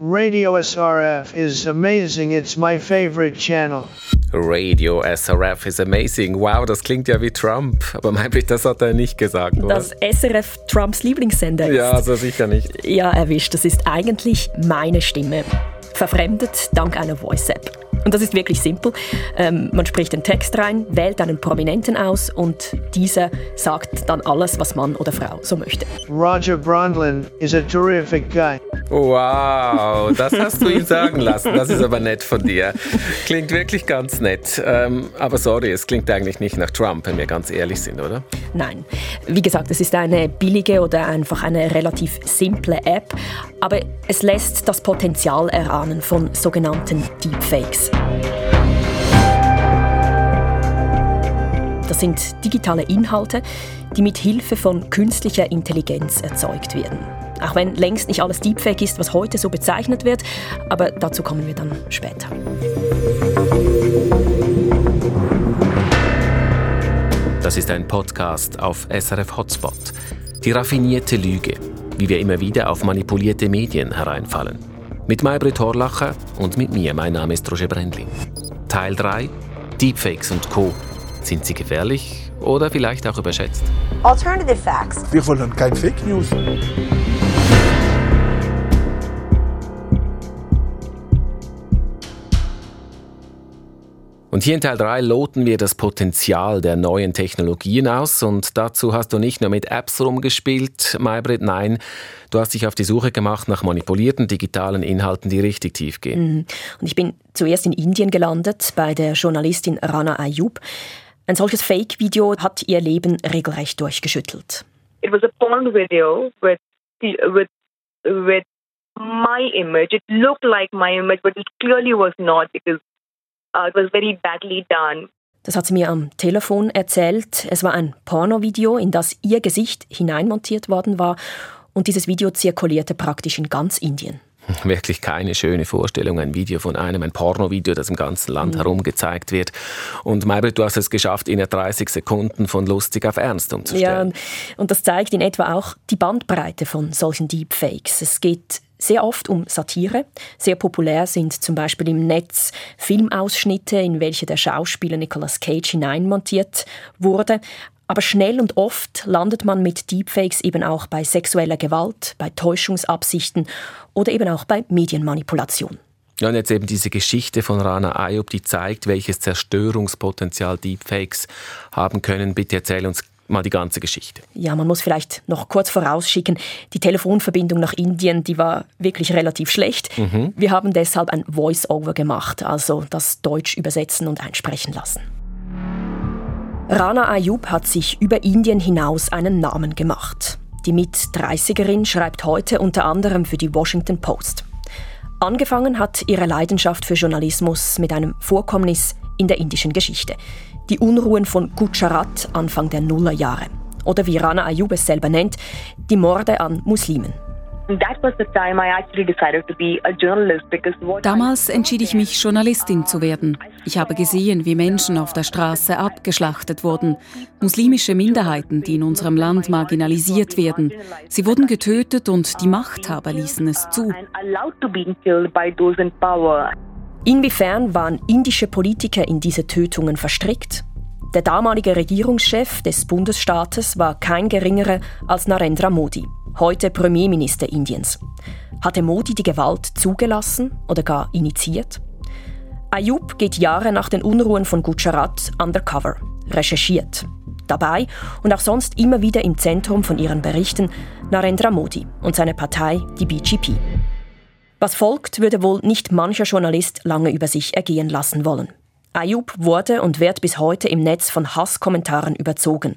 Radio SRF is amazing. It's my favorite channel. Radio SRF is amazing. Wow, das klingt ja wie Trump. Aber Maybrit, das hat er nicht gesagt, oder? Dass SRF Trumps Lieblingssender ist. Ja, also sicher nicht. Ja, erwischt. Das ist eigentlich meine Stimme. Verfremdet dank einer Voice-App. Und das ist wirklich simpel. Ähm, man spricht den Text rein, wählt einen Prominenten aus und dieser sagt dann alles, was Mann oder Frau so möchte. Roger Brondlin is a terrific guy. Wow, das hast du ihm sagen lassen. Das ist aber nett von dir. Klingt wirklich ganz nett. Ähm, aber sorry, es klingt eigentlich nicht nach Trump, wenn wir ganz ehrlich sind, oder? Nein. Wie gesagt, es ist eine billige oder einfach eine relativ simple App, aber es lässt das Potenzial erahnen von sogenannten Deepfakes. Das sind digitale Inhalte, die mit Hilfe von künstlicher Intelligenz erzeugt werden. Auch wenn längst nicht alles Deepfake ist, was heute so bezeichnet wird, aber dazu kommen wir dann später. Das ist ein Podcast auf SRF Hotspot. Die raffinierte Lüge, wie wir immer wieder auf manipulierte Medien hereinfallen. Mit Maybrit Horlacher und mit mir, mein Name ist Roger Brendlin. Teil 3, Deepfakes und Co. Sind sie gefährlich oder vielleicht auch überschätzt? Alternative facts. Wir wollen kein Fake News. Und hier in Teil 3 loten wir das Potenzial der neuen Technologien aus. Und dazu hast du nicht nur mit Apps rumgespielt, Maybrit, nein, du hast dich auf die Suche gemacht nach manipulierten digitalen Inhalten, die richtig tief gehen. Mhm. Und ich bin zuerst in Indien gelandet, bei der Journalistin Rana Ayub. Ein solches Fake-Video hat ihr Leben regelrecht durchgeschüttelt. It was a porn video with, with, with my image. It looked like my image, but it clearly was not because Uh, it was very badly done. Das hat sie mir am Telefon erzählt. Es war ein Pornovideo, in das ihr Gesicht hineinmontiert worden war. Und dieses Video zirkulierte praktisch in ganz Indien. Wirklich keine schöne Vorstellung, ein Video von einem, ein Pornovideo, das im ganzen Land mhm. herum gezeigt wird. Und Maybrit, du hast es geschafft, in 30 Sekunden von lustig auf ernst umzustellen. Ja, und das zeigt in etwa auch die Bandbreite von solchen Deepfakes. Es geht sehr oft um Satire. Sehr populär sind zum Beispiel im Netz Filmausschnitte, in welche der Schauspieler Nicolas Cage hineinmontiert wurde. Aber schnell und oft landet man mit Deepfakes eben auch bei sexueller Gewalt, bei Täuschungsabsichten oder eben auch bei Medienmanipulation. Ja, und jetzt eben diese Geschichte von Rana Ayub, die zeigt, welches Zerstörungspotenzial Deepfakes haben können. Bitte erzähl uns mal die ganze Geschichte. Ja, man muss vielleicht noch kurz vorausschicken, die Telefonverbindung nach Indien, die war wirklich relativ schlecht. Mhm. Wir haben deshalb ein Voice-Over gemacht, also das Deutsch übersetzen und einsprechen lassen. Rana Ayub hat sich über Indien hinaus einen Namen gemacht. Die Mit-30erin schreibt heute unter anderem für die Washington Post. Angefangen hat ihre Leidenschaft für Journalismus mit einem Vorkommnis in der indischen Geschichte die Unruhen von Gujarat Anfang der Nullerjahre. Oder wie Rana Ayub es selber nennt, die Morde an Muslimen. Damals entschied ich mich, Journalistin zu werden. Ich habe gesehen, wie Menschen auf der Straße abgeschlachtet wurden. Muslimische Minderheiten, die in unserem Land marginalisiert werden. Sie wurden getötet und die Machthaber ließen es zu. Inwiefern waren indische Politiker in diese Tötungen verstrickt? Der damalige Regierungschef des Bundesstaates war kein geringerer als Narendra Modi, heute Premierminister Indiens. Hatte Modi die Gewalt zugelassen oder gar initiiert? Ayub geht Jahre nach den Unruhen von Gujarat undercover, recherchiert. Dabei und auch sonst immer wieder im Zentrum von ihren Berichten Narendra Modi und seine Partei, die BGP. Was folgt, würde wohl nicht mancher Journalist lange über sich ergehen lassen wollen. Ayub wurde und wird bis heute im Netz von Hasskommentaren überzogen.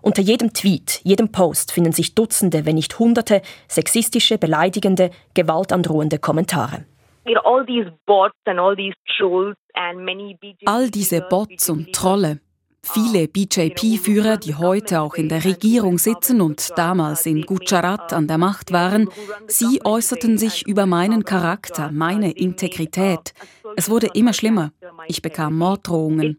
Unter jedem Tweet, jedem Post finden sich Dutzende, wenn nicht Hunderte sexistische, beleidigende, gewaltandrohende Kommentare. All diese Bots und Trolle, Viele BJP-Führer, die heute auch in der Regierung sitzen und damals in Gujarat an der Macht waren, sie äußerten sich über meinen Charakter, meine Integrität. Es wurde immer schlimmer. Ich bekam Morddrohungen.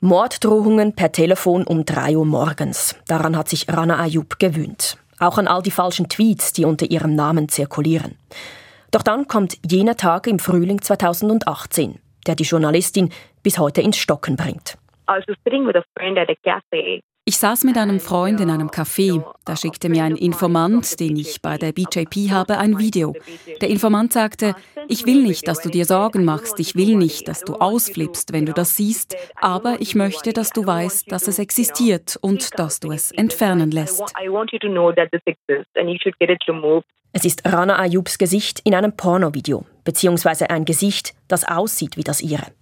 Morddrohungen per Telefon um 3 Uhr morgens. Daran hat sich Rana Ayub gewöhnt. auch an all die falschen Tweets, die unter ihrem Namen zirkulieren. Doch dann kommt jener Tag im Frühling 2018, der die Journalistin bis heute ins Stocken bringt. I was sitting with a friend at a cafe ich saß mit einem Freund in einem Café. Da schickte mir ein Informant, den ich bei der BJP habe, ein Video. Der Informant sagte, ich will nicht, dass du dir Sorgen machst, ich will nicht, dass du ausflippst, wenn du das siehst, aber ich möchte, dass du weißt, dass es existiert und dass du es entfernen lässt. Es ist Rana Ayubs Gesicht in einem Pornovideo, beziehungsweise ein Gesicht, das aussieht wie das ihre.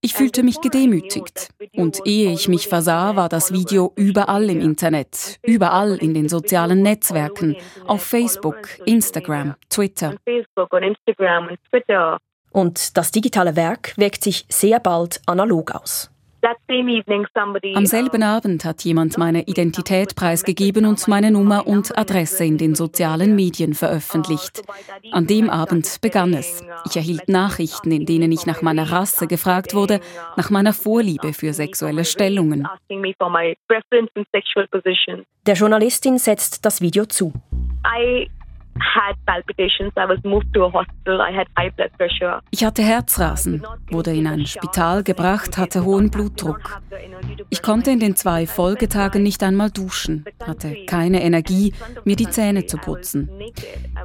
Ich fühlte mich gedemütigt. Und ehe ich mich versah, war das Video überall im Internet, überall in den sozialen Netzwerken, auf Facebook, Instagram, Twitter. Und das digitale Werk wirkt sich sehr bald analog aus. Am selben Abend hat jemand meine Identität preisgegeben und meine Nummer und Adresse in den sozialen Medien veröffentlicht. An dem Abend begann es. Ich erhielt Nachrichten, in denen ich nach meiner Rasse gefragt wurde, nach meiner Vorliebe für sexuelle Stellungen. Der Journalistin setzt das Video zu. Ich hatte Herzrasen, wurde in ein Spital gebracht, hatte hohen Blutdruck. Ich konnte in den zwei Folgetagen nicht einmal duschen, hatte keine Energie, mir die Zähne zu putzen.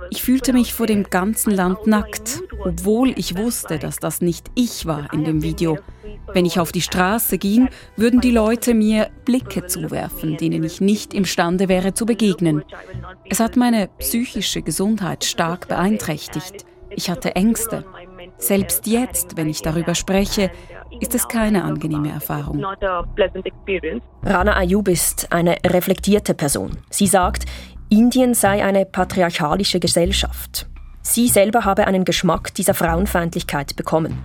Ich fühlte mich vor dem ganzen Land nackt, obwohl ich wusste, dass das nicht ich war in dem Video. Wenn ich auf die Straße ging, würden die Leute mir Blicke zuwerfen, denen ich nicht imstande wäre zu begegnen. Es hat meine psychische Gesundheit stark beeinträchtigt. Ich hatte Ängste. Selbst jetzt, wenn ich darüber spreche, ist es keine angenehme Erfahrung. Rana Ayub ist eine reflektierte Person. Sie sagt, Indien sei eine patriarchalische Gesellschaft. Sie selber habe einen Geschmack dieser Frauenfeindlichkeit bekommen.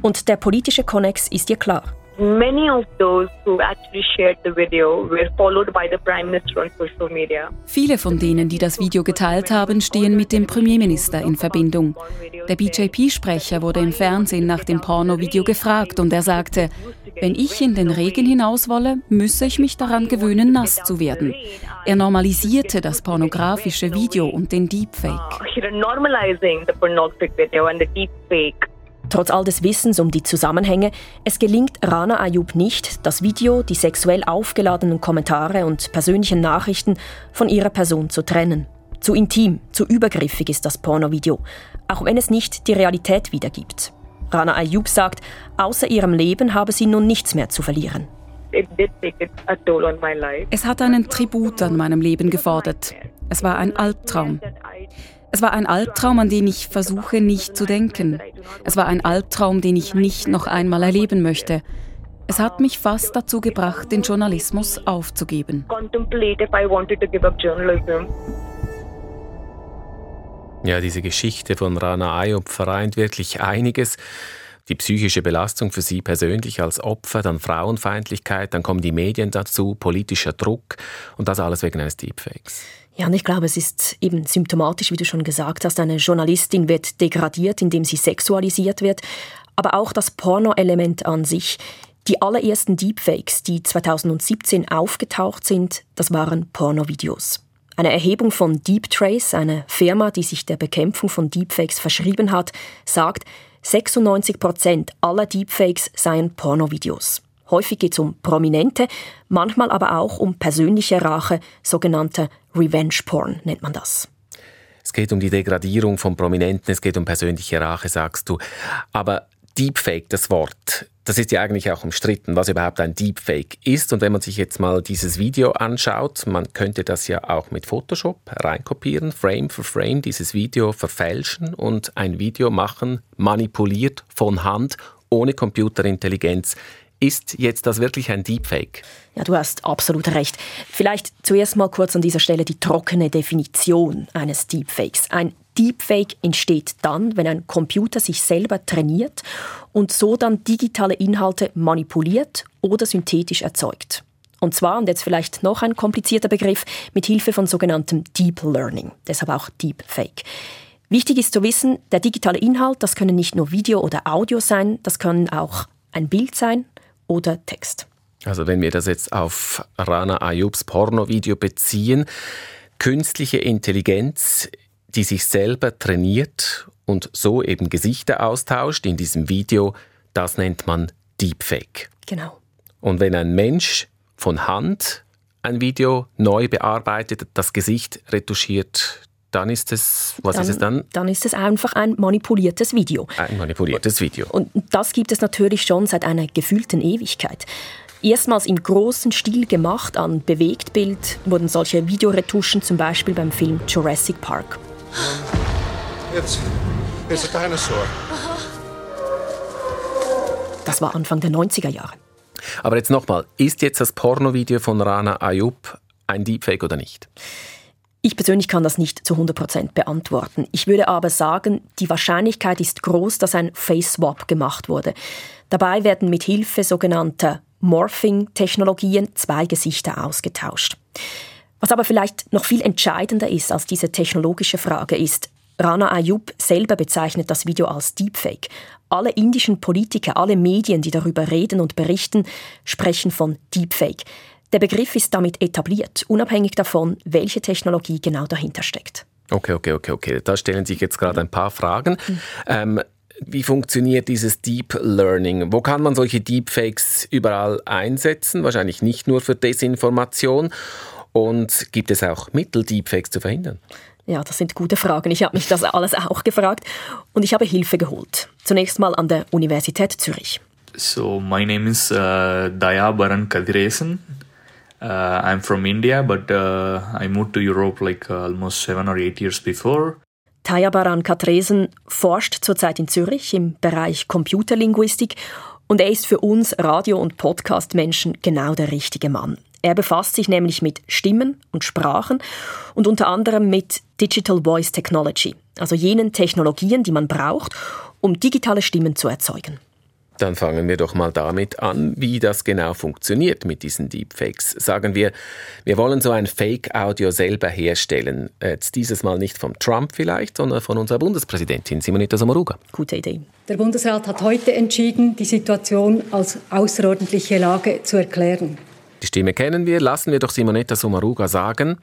Und der politische Konnex ist ihr klar. Many of those who actually shared the video were followed by the Prime Minister on social media. Viele von denen, die das Video geteilt haben, stehen mit dem Premierminister in Verbindung. Der BJP-Sprecher wurde im Fernsehen nach dem Porno-Video gefragt und er sagte, wenn ich in den Regen hinaus wolle, müsse ich mich daran gewöhnen, nass zu werden. Er normalisierte das pornografische Video und den Deepfake. Trotz all des Wissens um die Zusammenhänge, es gelingt Rana Ayub nicht, das Video, die sexuell aufgeladenen Kommentare und persönlichen Nachrichten von ihrer Person zu trennen. Zu intim, zu übergriffig ist das Pornovideo, auch wenn es nicht die Realität wiedergibt. Rana Ayub sagt, außer ihrem Leben habe sie nun nichts mehr zu verlieren. Es hat einen Tribut an meinem Leben gefordert. Es war ein Albtraum. Es war ein Albtraum, an den ich versuche nicht zu denken. Es war ein Albtraum, den ich nicht noch einmal erleben möchte. Es hat mich fast dazu gebracht, den Journalismus aufzugeben. Ja, diese Geschichte von Rana Ayub vereint wirklich einiges. Die psychische Belastung für sie persönlich als Opfer, dann Frauenfeindlichkeit, dann kommen die Medien dazu, politischer Druck und das alles wegen eines Deepfakes. Ja, und ich glaube, es ist eben symptomatisch, wie du schon gesagt hast, eine Journalistin wird degradiert, indem sie sexualisiert wird, aber auch das Porno-Element an sich. Die allerersten Deepfakes, die 2017 aufgetaucht sind, das waren Pornovideos. Eine Erhebung von DeepTrace, eine Firma, die sich der Bekämpfung von Deepfakes verschrieben hat, sagt, 96 Prozent aller Deepfakes seien Pornovideos. Häufig geht es um Prominente, manchmal aber auch um persönliche Rache, sogenannte Revenge Porn nennt man das. Es geht um die Degradierung von Prominenten, es geht um persönliche Rache, sagst du. Aber Deepfake, das Wort, das ist ja eigentlich auch umstritten, was überhaupt ein Deepfake ist. Und wenn man sich jetzt mal dieses Video anschaut, man könnte das ja auch mit Photoshop reinkopieren, Frame für Frame dieses Video verfälschen und ein Video machen, manipuliert von Hand, ohne Computerintelligenz. Ist jetzt das wirklich ein Deepfake? Ja, du hast absolut recht. Vielleicht zuerst mal kurz an dieser Stelle die trockene Definition eines Deepfakes. Ein Deepfake entsteht dann, wenn ein Computer sich selber trainiert und so dann digitale Inhalte manipuliert oder synthetisch erzeugt. Und zwar, und jetzt vielleicht noch ein komplizierter Begriff, mit Hilfe von sogenanntem Deep Learning, deshalb auch Deepfake. Wichtig ist zu wissen, der digitale Inhalt, das können nicht nur Video oder Audio sein, das können auch ein Bild sein oder Text. Also wenn wir das jetzt auf Rana Ayubs Pornovideo beziehen, künstliche Intelligenz, die sich selber trainiert und so eben Gesichter austauscht in diesem Video, das nennt man Deepfake. Genau. Und wenn ein Mensch von Hand ein Video neu bearbeitet, das Gesicht retuschiert, dann ist es, was dann, ist es dann? Dann ist es einfach ein manipuliertes Video. Ein manipuliertes Video. Und das gibt es natürlich schon seit einer gefühlten Ewigkeit. Erstmals im großen Stil gemacht an Bewegtbild wurden solche Videoretuschen zum Beispiel beim Film Jurassic Park. It's, it's a dinosaur. Das war Anfang der 90er Jahre. Aber jetzt nochmal, ist jetzt das Pornovideo von Rana Ayub ein Deepfake oder nicht? Ich persönlich kann das nicht zu 100% beantworten. Ich würde aber sagen, die Wahrscheinlichkeit ist groß, dass ein Face Swap gemacht wurde. Dabei werden mit Hilfe sogenannter Morphing-Technologien zwei Gesichter ausgetauscht. Was aber vielleicht noch viel entscheidender ist als diese technologische Frage ist, Rana Ayub selber bezeichnet das Video als Deepfake. Alle indischen Politiker, alle Medien, die darüber reden und berichten, sprechen von Deepfake. Der Begriff ist damit etabliert, unabhängig davon, welche Technologie genau dahinter steckt. Okay, okay, okay, okay. Da stellen sich jetzt gerade ein paar Fragen. Mhm. Ähm, wie funktioniert dieses Deep Learning? Wo kann man solche Deepfakes überall einsetzen? Wahrscheinlich nicht nur für Desinformation. Und gibt es auch Mittel, Deepfakes zu verhindern? Ja, das sind gute Fragen. Ich habe mich das alles auch gefragt und ich habe Hilfe geholt. Zunächst mal an der Universität Zürich. So, my name is uh, Daya Baran Kadiresen. Uh, I'm from India, but uh, I moved to Europe like uh, almost seven or eight years before. Taya Baran Katresen forscht zurzeit in Zürich im Bereich Computerlinguistik und er ist für uns Radio- und Podcast-Menschen genau der richtige Mann. Er befasst sich nämlich mit Stimmen und Sprachen und unter anderem mit Digital Voice Technology, also jenen Technologien, die man braucht, um digitale Stimmen zu erzeugen. Dann fangen wir doch mal damit an, wie das genau funktioniert mit diesen Deepfakes. Sagen wir, wir wollen so ein Fake-Audio selber herstellen. Jetzt dieses Mal nicht vom Trump vielleicht, sondern von unserer Bundespräsidentin Simonetta Sommaruga. Gute Idee. Der Bundesrat hat heute entschieden, die Situation als außerordentliche Lage zu erklären. Die Stimme kennen wir, lassen wir doch Simonetta Sommaruga sagen,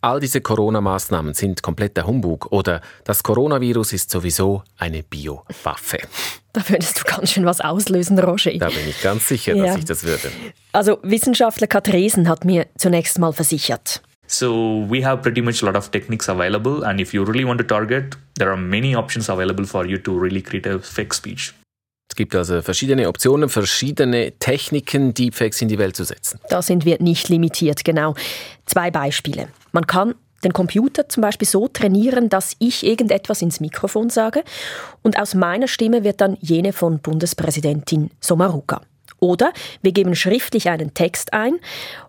all diese Corona-Maßnahmen sind kompletter Humbug oder das Coronavirus ist sowieso eine Biowaffe. Da würdest du ganz schön was auslösen, Roger. Da bin ich ganz sicher, ja. dass ich das würde. Also Wissenschaftler Katresen hat mir zunächst mal versichert. So we have pretty much a lot of techniques available and if you really want to target, there are many options available for you to really create a fake speech. Es gibt also verschiedene Optionen, verschiedene Techniken, Deepfakes in die Welt zu setzen. Da sind wir nicht limitiert, genau. Zwei Beispiele. Man kann den Computer zum Beispiel so trainieren, dass ich irgendetwas ins Mikrofon sage und aus meiner Stimme wird dann jene von Bundespräsidentin Sommaruga. Oder wir geben schriftlich einen Text ein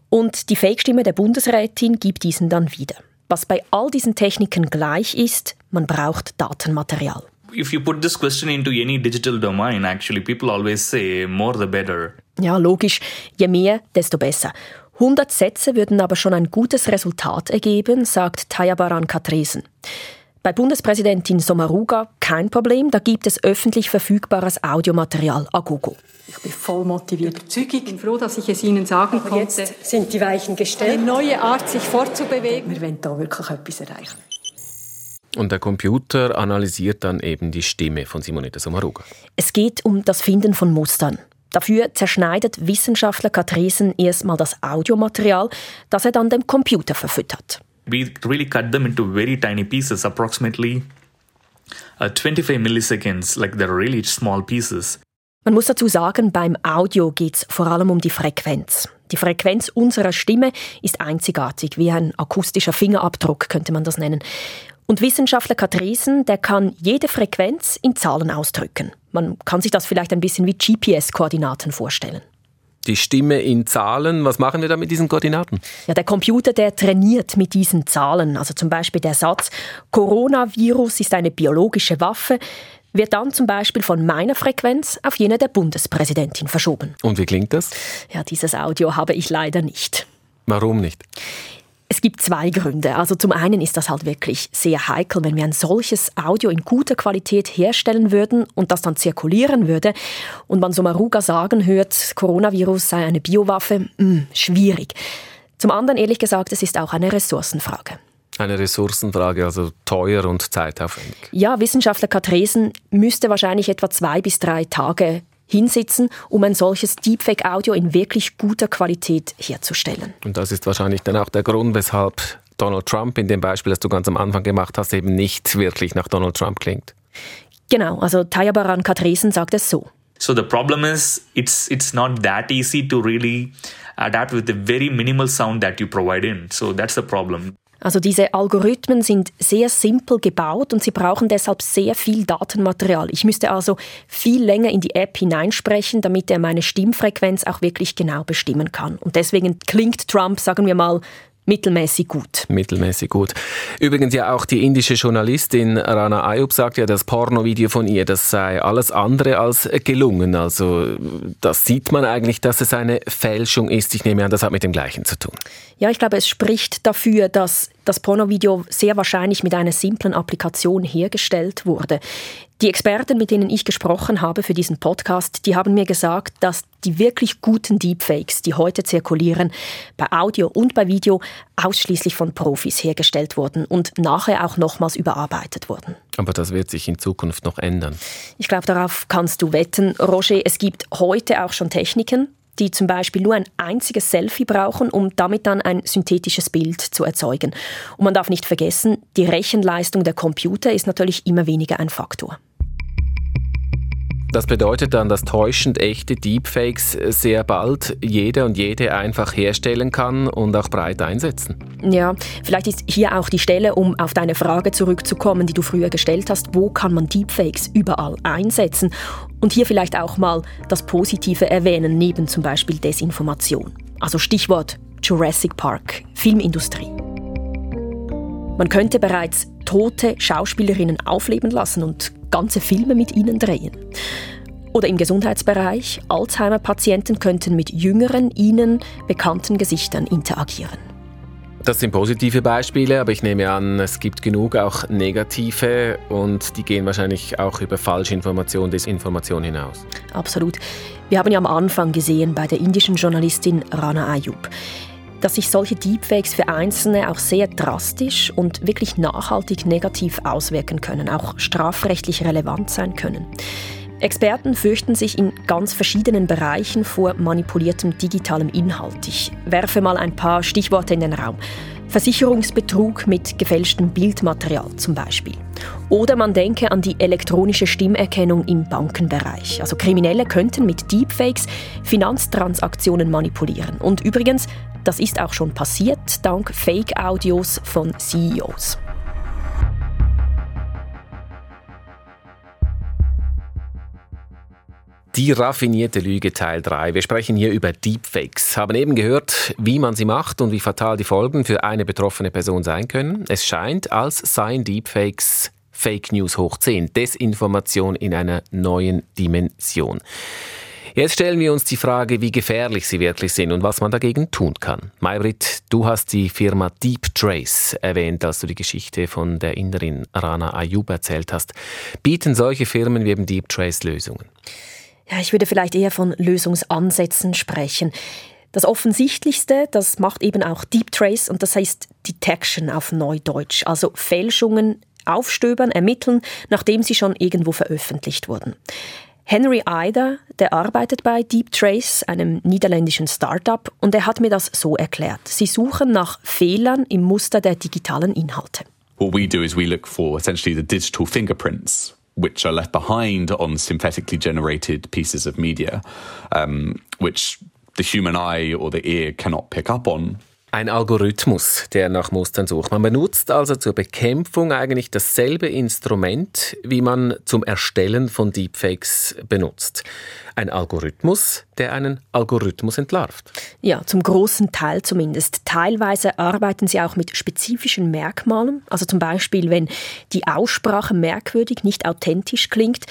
und die Fake-Stimme der Bundesrätin gibt diesen dann wieder. Was bei all diesen Techniken gleich ist, man braucht Datenmaterial. If you put this question into any digital domain, actually people always say more the better. Ja, logisch, je mehr, desto besser. 100 Sätze würden aber schon ein gutes Resultat ergeben, sagt Tayabaran Katresen. Bei Bundespräsidentin Sommaruga kein Problem, da gibt es öffentlich verfügbares Audiomaterial a Google. Ich bin voll motiviert. Ich bin froh, dass ich es Ihnen sagen konnte. Jetzt sind die Weichen gestellt. Eine neue Art, sich fortzubewegen. Wir wollen da wirklich etwas erreichen. Und der Computer analysiert dann eben die Stimme von Simonetta Sommaruga. Es geht um das Finden von Mustern. Dafür zerschneidet Wissenschaftler Katresen erstmal das Audiomaterial, das er dann dem Computer verfüttert. We really cut them into very tiny pieces, approximately uh, 25 milliseconds, like they're really small pieces. Man muss dazu sagen, beim Audio geht es vor allem um die Frequenz. Die Frequenz unserer Stimme ist einzigartig, wie ein akustischer Fingerabdruck könnte man das nennen. Und Wissenschaftler Katresen, der kann jede Frequenz in Zahlen ausdrücken. Man kann sich das vielleicht ein bisschen wie GPS-Koordinaten vorstellen. Die Stimme in Zahlen, was machen wir da mit diesen Koordinaten? Ja, der Computer, der trainiert mit diesen Zahlen. Also zum Beispiel der Satz, Coronavirus ist eine biologische Waffe, wird dann zum Beispiel von meiner Frequenz auf jene der Bundespräsidentin verschoben. Und wie klingt das? Ja, dieses Audio habe ich leider nicht. Warum nicht? Es gibt zwei Gründe. Also zum einen ist das halt wirklich sehr heikel, wenn wir ein solches Audio in guter Qualität herstellen würden und das dann zirkulieren würde und man so Maruga sagen hört, Coronavirus sei eine Biowaffe, mh, hm, schwierig. Zum anderen, ehrlich gesagt, es ist auch eine Ressourcenfrage. Eine Ressourcenfrage, also teuer und zeitaufwendig. Ja, Wissenschaftler Katresen müsste wahrscheinlich etwa zwei bis drei Tage hinsitzen, um ein solches Deepfake-Audio in wirklich guter Qualität herzustellen. Und das ist wahrscheinlich dann auch der Grund, weshalb Donald Trump in dem Beispiel, das du ganz am Anfang gemacht hast, eben nicht wirklich nach Donald Trump klingt. Genau, also Tayabaran Katresen sagt es so. So the problem is it's it's not that easy to really adapt with the very minimal sound that you provide in. So that's the problem. Also diese Algorithmen sind sehr simpel gebaut und sie brauchen deshalb sehr viel Datenmaterial. Ich müsste also viel länger in die App hineinsprechen, damit er meine Stimmfrequenz auch wirklich genau bestimmen kann. Und deswegen klingt Trump, sagen wir mal, mittelmäßig gut. Mittelmäßig gut. Übrigens ja auch die indische Journalistin Rana Ayub sagt ja, das Pornovideo von ihr, das sei alles andere als gelungen. Also das sieht man eigentlich, dass es eine Fälschung ist. Ich nehme an, das hat mit dem Gleichen zu tun. Ja, ich glaube, es spricht dafür, dass das Pornovideo sehr wahrscheinlich mit einer simplen Applikation hergestellt wurde. Die Experten, mit denen ich gesprochen habe für diesen Podcast, die haben mir gesagt, dass die wirklich guten Deepfakes, die heute zirkulieren, bei Audio und bei Video ausschließlich von Profis hergestellt wurden und nachher auch nochmals überarbeitet wurden. Aber das wird sich in Zukunft noch ändern. Ich glaube, darauf kannst du wetten, Roger. Es gibt heute auch schon Techniken, die zum Beispiel nur ein einziges Selfie brauchen, um damit dann ein synthetisches Bild zu erzeugen. Und man darf nicht vergessen, die Rechenleistung der Computer ist natürlich immer weniger ein Faktor. Das bedeutet dann, dass täuschend echte Deepfakes sehr bald jeder und jede einfach herstellen kann und auch breit einsetzen. Ja, vielleicht ist hier auch die Stelle, um auf deine Frage zurückzukommen, die du früher gestellt hast, wo kann man Deepfakes überall einsetzen? Und hier vielleicht auch mal das Positive erwähnen, neben zum Beispiel Desinformation. Also Stichwort Jurassic Park, Filmindustrie. Man könnte bereits tote Schauspielerinnen aufleben lassen und ganze Filme mit ihnen drehen. Oder im Gesundheitsbereich, Alzheimer-Patienten könnten mit jüngeren, ihnen bekannten Gesichtern interagieren. Das sind positive Beispiele, aber ich nehme an, es gibt genug auch negative und die gehen wahrscheinlich auch über Falschinformation, Desinformation hinaus. Absolut. Wir haben ja am Anfang gesehen bei der indischen Journalistin Rana Ayub dass sich solche Deepfakes für Einzelne auch sehr drastisch und wirklich nachhaltig negativ auswirken können, auch strafrechtlich relevant sein können. Experten fürchten sich in ganz verschiedenen Bereichen vor manipuliertem digitalem Inhalt. Ich werfe mal ein paar Stichworte in den Raum. Versicherungsbetrug mit gefälschtem Bildmaterial zum Beispiel. Oder man denke an die elektronische Stimmerkennung im Bankenbereich. Also Kriminelle könnten mit Deepfakes Finanztransaktionen manipulieren. Und übrigens, das ist auch schon passiert, dank Fake-Audios von CEOs. Die raffinierte Lüge Teil 3. Wir sprechen hier über Deepfakes. Haben eben gehört, wie man sie macht und wie fatal die Folgen für eine betroffene Person sein können. Es scheint, als seien Deepfakes Fake News hoch 10, Desinformation in einer neuen Dimension. Jetzt stellen wir uns die Frage, wie gefährlich sie wirklich sind und was man dagegen tun kann. Maybrit, du hast die Firma Deep Trace erwähnt, als du die Geschichte von der Inderin Rana Ayub erzählt hast. Bieten solche Firmen wie eben Deep Trace Lösungen? Ja, ich würde vielleicht eher von Lösungsansätzen sprechen. Das Offensichtlichste, das macht eben auch Deep Trace und das heißt Detection auf Neudeutsch, also Fälschungen aufstöbern, ermitteln, nachdem sie schon irgendwo veröffentlicht wurden. Henry Eider, der arbeitet bei Deep Trace, einem niederländischen Startup, und er hat mir das so erklärt. Sie suchen nach Fehlern im Muster der digitalen Inhalte. What we do is we look for essentially the digital fingerprints which are left behind on synthetically generated pieces of media, um, which the human eye or the ear cannot pick up on. Ein Algorithmus, der nach Mustern sucht. Man benutzt also zur Bekämpfung eigentlich dasselbe Instrument, wie man zum Erstellen von Deepfakes benutzt. Ein Algorithmus, der einen Algorithmus entlarvt. Ja, zum großen Teil zumindest. Teilweise arbeiten sie auch mit spezifischen Merkmalen. Also zum Beispiel, wenn die Aussprache merkwürdig, nicht authentisch klingt.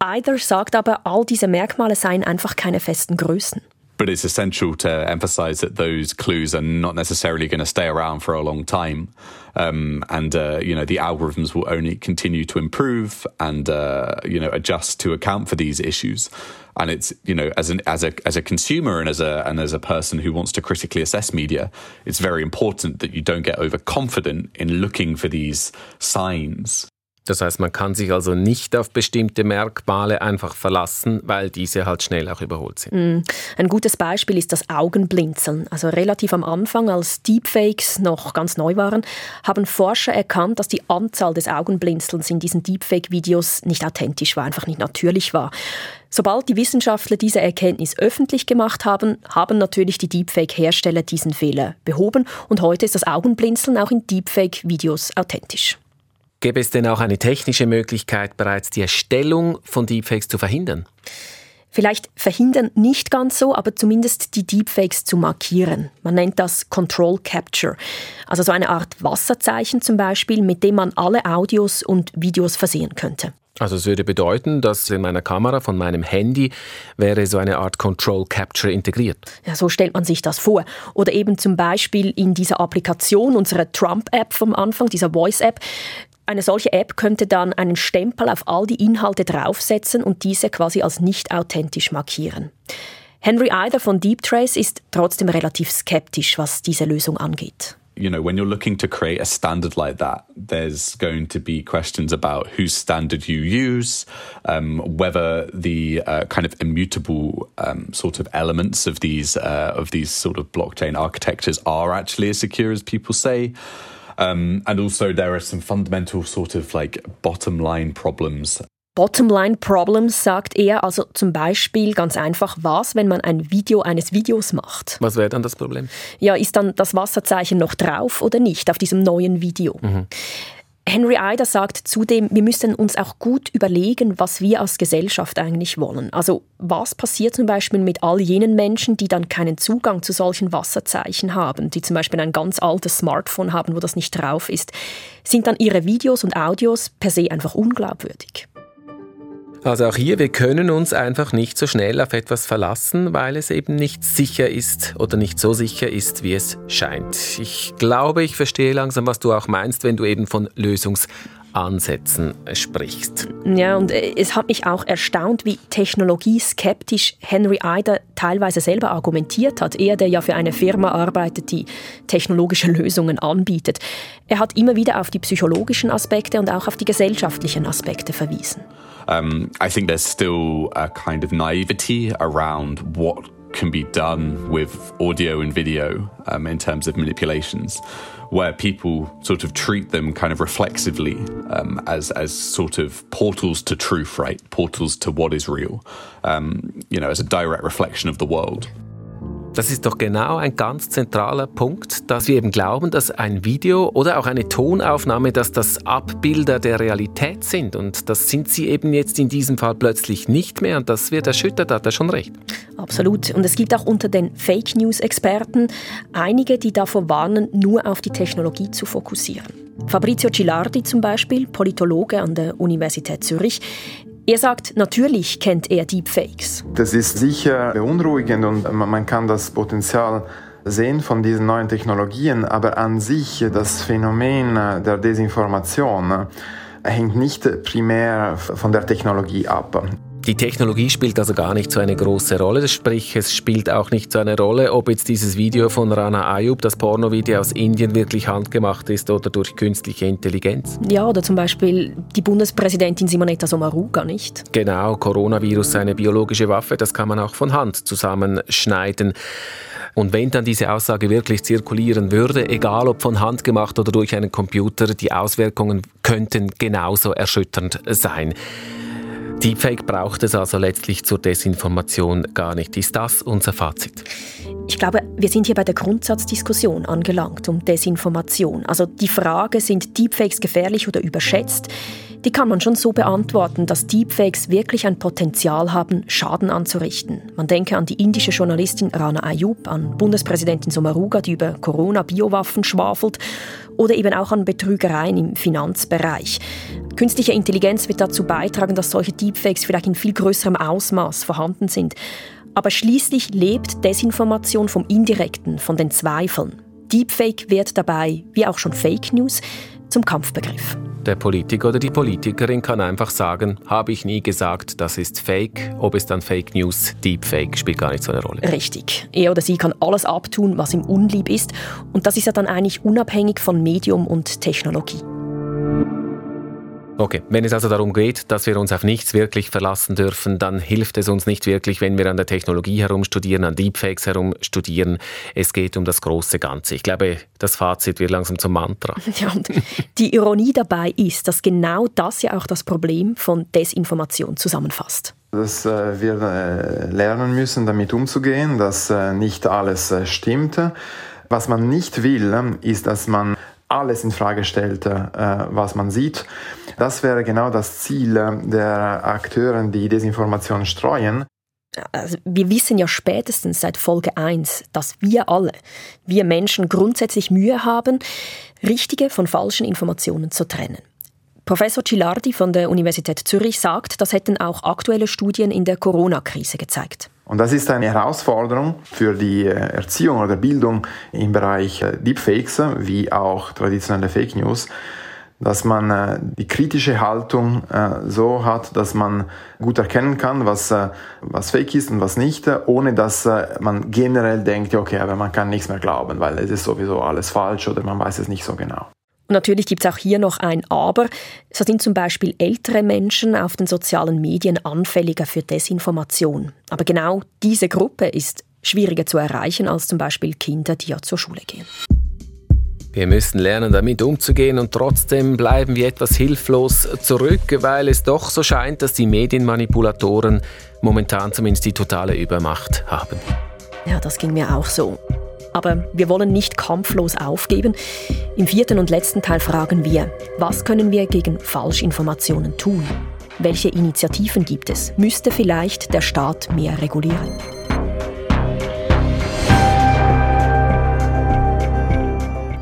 Either sagt aber, all diese Merkmale seien einfach keine festen Größen. But it's essential to emphasize that those clues are not necessarily going to stay around for a long time. Um, and, uh, you know, the algorithms will only continue to improve and, uh, you know, adjust to account for these issues. And it's, you know, as an, as a, as a consumer and as a, and as a person who wants to critically assess media, it's very important that you don't get overconfident in looking for these signs Das heißt, man kann sich also nicht auf bestimmte Merkmale einfach verlassen, weil diese halt schnell auch überholt sind. Mm. Ein gutes Beispiel ist das Augenblinzeln. Also relativ am Anfang, als Deepfakes noch ganz neu waren, haben Forscher erkannt, dass die Anzahl des Augenblinzelns in diesen Deepfake-Videos nicht authentisch war, einfach nicht natürlich war. Sobald die Wissenschaftler diese Erkenntnis öffentlich gemacht haben, haben natürlich die Deepfake-Hersteller diesen Fehler behoben und heute ist das Augenblinzeln auch in Deepfake-Videos authentisch. Gäbe es denn auch eine technische Möglichkeit, bereits die Erstellung von Deepfakes zu verhindern? Vielleicht verhindern nicht ganz so, aber zumindest die Deepfakes zu markieren. Man nennt das Control Capture. Also so eine Art Wasserzeichen zum Beispiel, mit dem man alle Audios und Videos versehen könnte. Also es würde bedeuten, dass in meiner Kamera von meinem Handy wäre so eine Art Control Capture integriert. Ja, so stellt man sich das vor. Oder eben zum Beispiel in dieser Applikation, unserer Trump-App vom Anfang, dieser Voice-App, eine solche App könnte dann einen Stempel auf all die Inhalte draufsetzen und diese quasi als nicht authentisch markieren. Henry Eider von DeepTrace ist trotzdem relativ skeptisch, was diese Lösung angeht. you know, when you're looking to create a standard like that, there's going to be questions about whose standard you use, um, whether the uh, kind of immutable um, sort of elements of these uh, of these sort of blockchain architectures are actually as secure as people say. Um, and also, there are some fundamental sort of like bottom line problems Bottomline Problems sagt er, also zum Beispiel ganz einfach, was, wenn man ein Video eines Videos macht. Was wäre dann das Problem? Ja, ist dann das Wasserzeichen noch drauf oder nicht auf diesem neuen Video? Mhm. Henry Eider sagt zudem, wir müssen uns auch gut überlegen, was wir als Gesellschaft eigentlich wollen. Also was passiert zum Beispiel mit all jenen Menschen, die dann keinen Zugang zu solchen Wasserzeichen haben, die zum Beispiel ein ganz altes Smartphone haben, wo das nicht drauf ist, sind dann ihre Videos und Audios per se einfach unglaubwürdig. Also auch hier, wir können uns einfach nicht so schnell auf etwas verlassen, weil es eben nicht sicher ist oder nicht so sicher ist, wie es scheint. Ich glaube, ich verstehe langsam, was du auch meinst, wenn du eben von Lösungsansätzen sprichst. Ja, und äh, es hat mich auch erstaunt, wie technologieskeptisch Henry Eider teilweise selber argumentiert hat. Er, der ja für eine Firma arbeitet, die technologische Lösungen anbietet. Er hat immer wieder auf die psychologischen Aspekte und auch auf die gesellschaftlichen Aspekte verwiesen. um, I think there's still a kind of naivety around what can be done with audio and video um, in terms of manipulations, where people sort of treat them kind of reflexively um, as as sort of portals to truth, right? Portals to what is real, um, you know, as a direct reflection of the world. Das ist doch genau ein ganz zentraler Punkt, dass wir eben glauben, dass ein Video oder auch eine Tonaufnahme, dass das Abbilder der Realität sind. Und das sind sie eben jetzt in diesem Fall plötzlich nicht mehr. Und das wird erschüttert, hat er schon recht. Absolut. Und es gibt auch unter den Fake News-Experten einige, die davor warnen, nur auf die Technologie zu fokussieren. Fabrizio Gilardi zum Beispiel, Politologe an der Universität Zürich, er sagt, natürlich kennt er Deepfakes. Das ist sicher beunruhigend und man kann das Potenzial sehen von diesen neuen Technologien, aber an sich das Phänomen der Desinformation hängt nicht primär von der Technologie ab. Die Technologie spielt also gar nicht so eine große Rolle. Sprich, es spielt auch nicht so eine Rolle, ob jetzt dieses Video von Rana Ayub, das Pornovideo aus Indien, wirklich handgemacht ist oder durch künstliche Intelligenz. Ja, oder zum Beispiel die Bundespräsidentin Simonetta Sommaruga, nicht? Genau, Coronavirus, eine biologische Waffe, das kann man auch von Hand zusammenschneiden. Und wenn dann diese Aussage wirklich zirkulieren würde, egal ob von Hand gemacht oder durch einen Computer, die Auswirkungen könnten genauso erschütternd sein. Deepfake braucht es also letztlich zur Desinformation gar nicht. Ist das unser Fazit? Ich glaube, wir sind hier bei der Grundsatzdiskussion angelangt um Desinformation. Also die Frage, sind Deepfakes gefährlich oder überschätzt? Die kann man schon so beantworten, dass Deepfakes wirklich ein Potenzial haben, Schaden anzurichten. Man denke an die indische Journalistin Rana Ayub, an Bundespräsidentin Sommaruga, die über Corona-Biowaffen schwafelt, oder eben auch an Betrügereien im Finanzbereich. Künstliche Intelligenz wird dazu beitragen, dass solche Deepfakes vielleicht in viel größerem Ausmaß vorhanden sind. Aber schließlich lebt Desinformation vom Indirekten, von den Zweifeln. Deepfake wird dabei, wie auch schon Fake News, zum Kampfbegriff. Der Politiker oder die Politikerin kann einfach sagen, habe ich nie gesagt, das ist Fake. Ob es dann Fake News, Deepfake, spielt gar nicht so eine Rolle. Richtig. Er oder sie kann alles abtun, was ihm unlieb ist. Und das ist ja dann eigentlich unabhängig von Medium und Technologie. Okay, wenn es also darum geht, dass wir uns auf nichts wirklich verlassen dürfen, dann hilft es uns nicht wirklich, wenn wir an der Technologie herumstudieren, an Deepfakes herumstudieren. Es geht um das große Ganze. Ich glaube, das Fazit wird langsam zum Mantra. Ja, und die Ironie dabei ist, dass genau das ja auch das Problem von Desinformation zusammenfasst. Dass äh, wir äh, lernen müssen, damit umzugehen, dass äh, nicht alles äh, stimmt. Was man nicht will, ist, dass man alles in Frage stellt, äh, was man sieht. Das wäre genau das Ziel äh, der Akteure, die Desinformation streuen. Also wir wissen ja spätestens seit Folge 1, dass wir alle, wir Menschen grundsätzlich Mühe haben, richtige von falschen Informationen zu trennen. Professor Cilardi von der Universität Zürich sagt, das hätten auch aktuelle Studien in der Corona-Krise gezeigt. Und das ist eine Herausforderung für die äh, Erziehung oder Bildung im Bereich äh, Deepfakes wie auch traditionelle Fake News, dass man äh, die kritische Haltung so hat, dass man gut erkennen kann, was, was fake ist und was nicht, ohne dass man generell denkt, okay, aber man kann nichts mehr glauben, weil es ist sowieso alles falsch oder man weiß es nicht so genau. Und natürlich gibt es auch hier noch ein Aber. So sind zum Beispiel ältere Menschen auf den sozialen Medien anfälliger für Desinformation. Aber genau diese Gruppe ist schwieriger zu erreichen als zum Beispiel Kinder, die ja zur Schule gehen. Wir müssen lernen, damit umzugehen und trotzdem bleiben wir etwas hilflos zurück, weil es doch so scheint, dass die Medienmanipulatoren momentan zumindest die totale Übermacht haben. Ja, das ging mir auch so. Aber wir wollen nicht kampflos aufgeben. Im vierten und letzten Teil fragen wir, was können wir gegen Falschinformationen tun? Welche Initiativen gibt es? Müsste vielleicht der Staat mehr regulieren?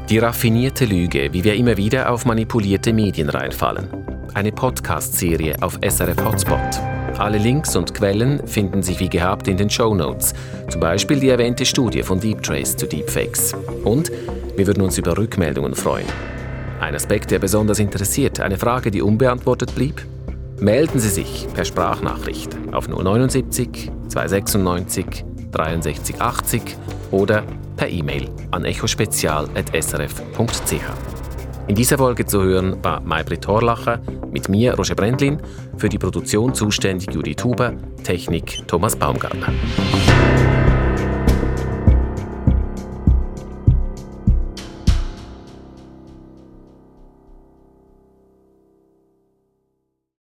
Die raffinierte Lüge, wie wir immer wieder auf manipulierte Medien reinfallen. Eine Podcast-Serie auf SRF Hotspot. Alle Links und Quellen finden sich wie gehabt in den Show Notes. Zum Beispiel die erwähnte Studie von DeepTrace zu Deepfakes. Und wir würden uns über Rückmeldungen freuen. Ein Aspekt, der besonders interessiert, eine Frage, die unbeantwortet blieb? Melden Sie sich per Sprachnachricht auf 079 296 63 80 oder per E-Mail an echospezial.srf.ch. In dieser Folge zu hören war Maybrit Horlacher, mit mir Roger Brendlin, für die Produktion zuständig Judith Huber, Technik Thomas Baumgartner.